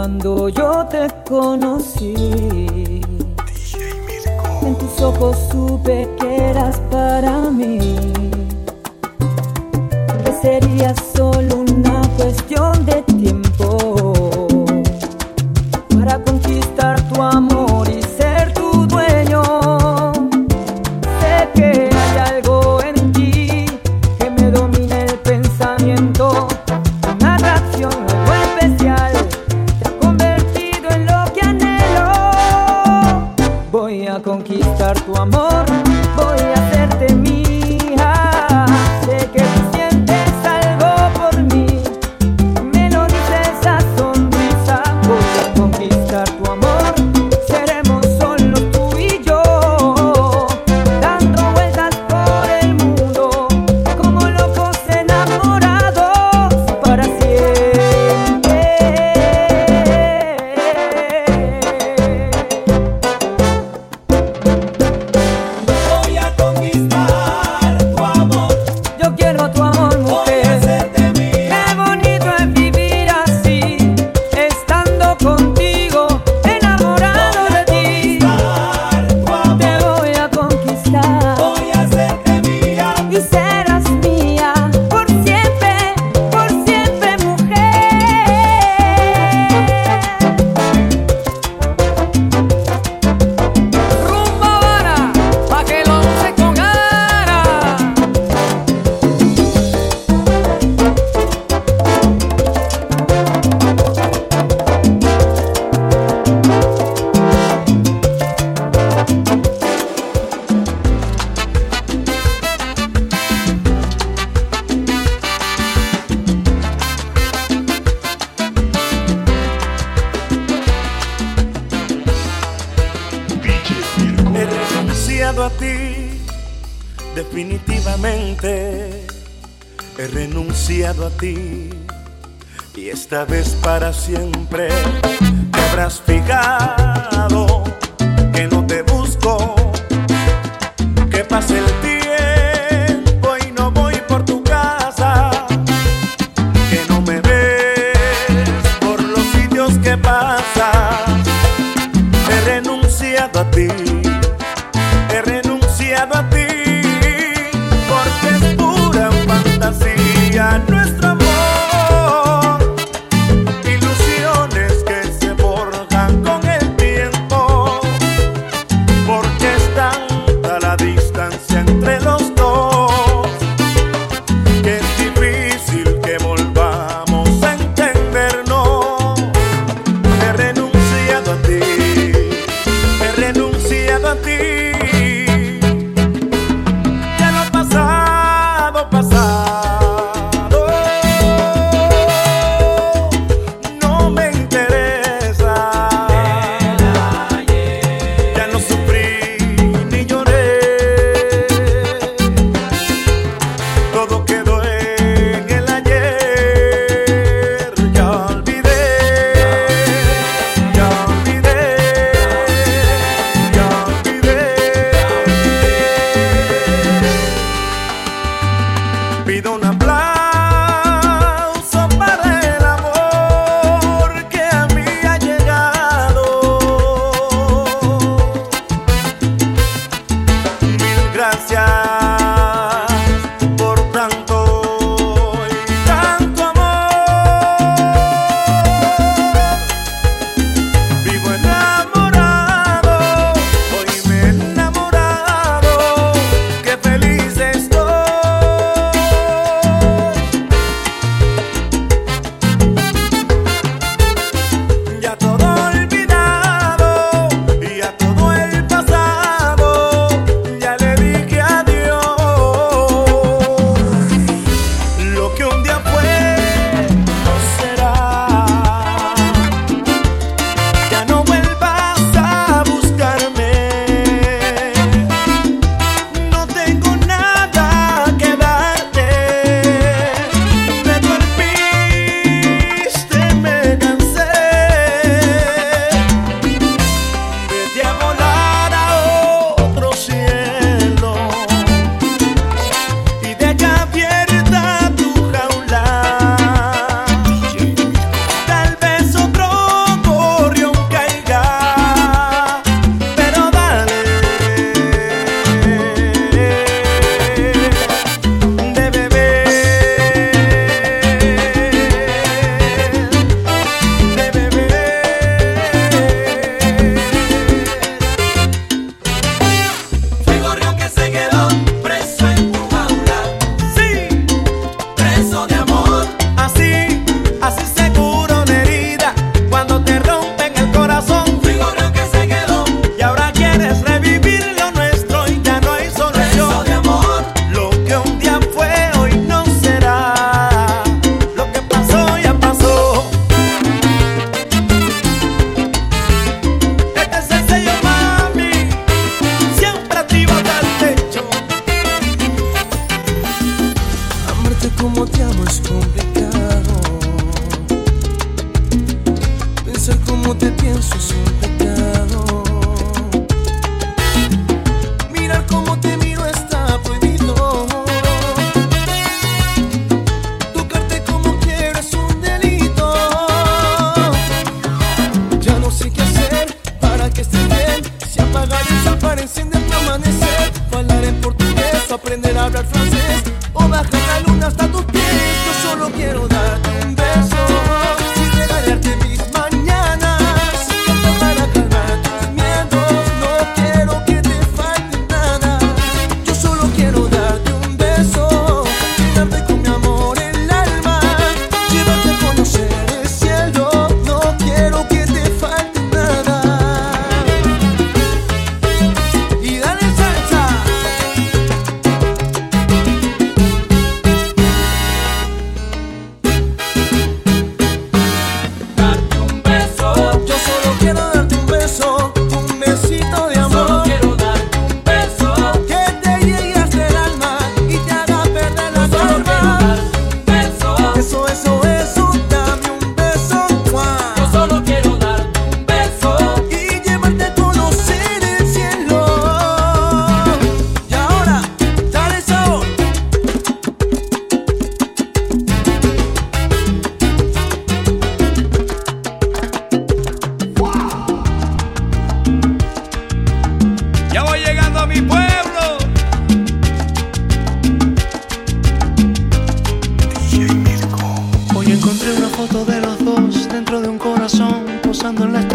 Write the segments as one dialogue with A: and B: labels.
A: cuando yo te conocí. En tus ojos supe que eras para mí. Que sería solo una cuestión de tiempo a ti,
B: definitivamente he renunciado a ti. Y esta vez para siempre te habrás fijado que no te busco, que pase el tiempo.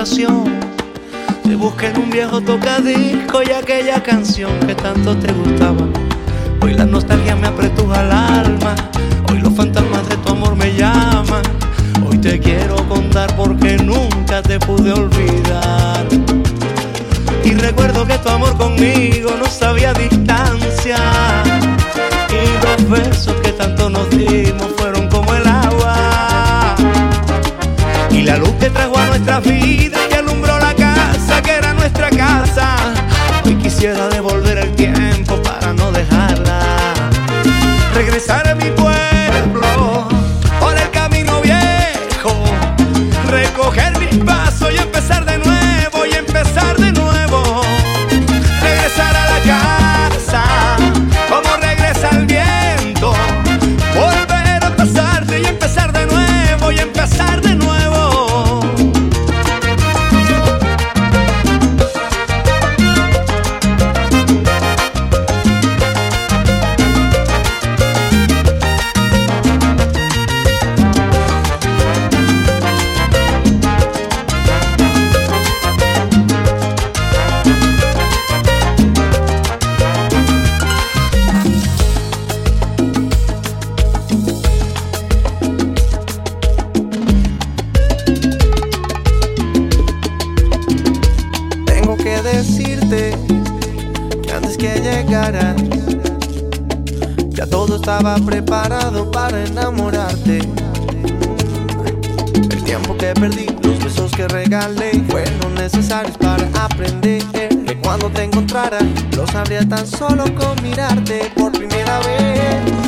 B: Te
C: busqué en un viejo tocadisco y aquella canción que tanto te gustaba. Hoy la nostalgia me apretuja el alma. Hoy los fantasmas de tu amor me llaman. Hoy te quiero contar porque nunca te pude olvidar. Y recuerdo que tu amor conmigo no sabía distancia. Y los besos que tanto nos dimos la luz que trajo a nuestra vida y alumbró la casa que era nuestra casa. Hoy quisiera
D: sabría tan solo con mirarte por primera vez.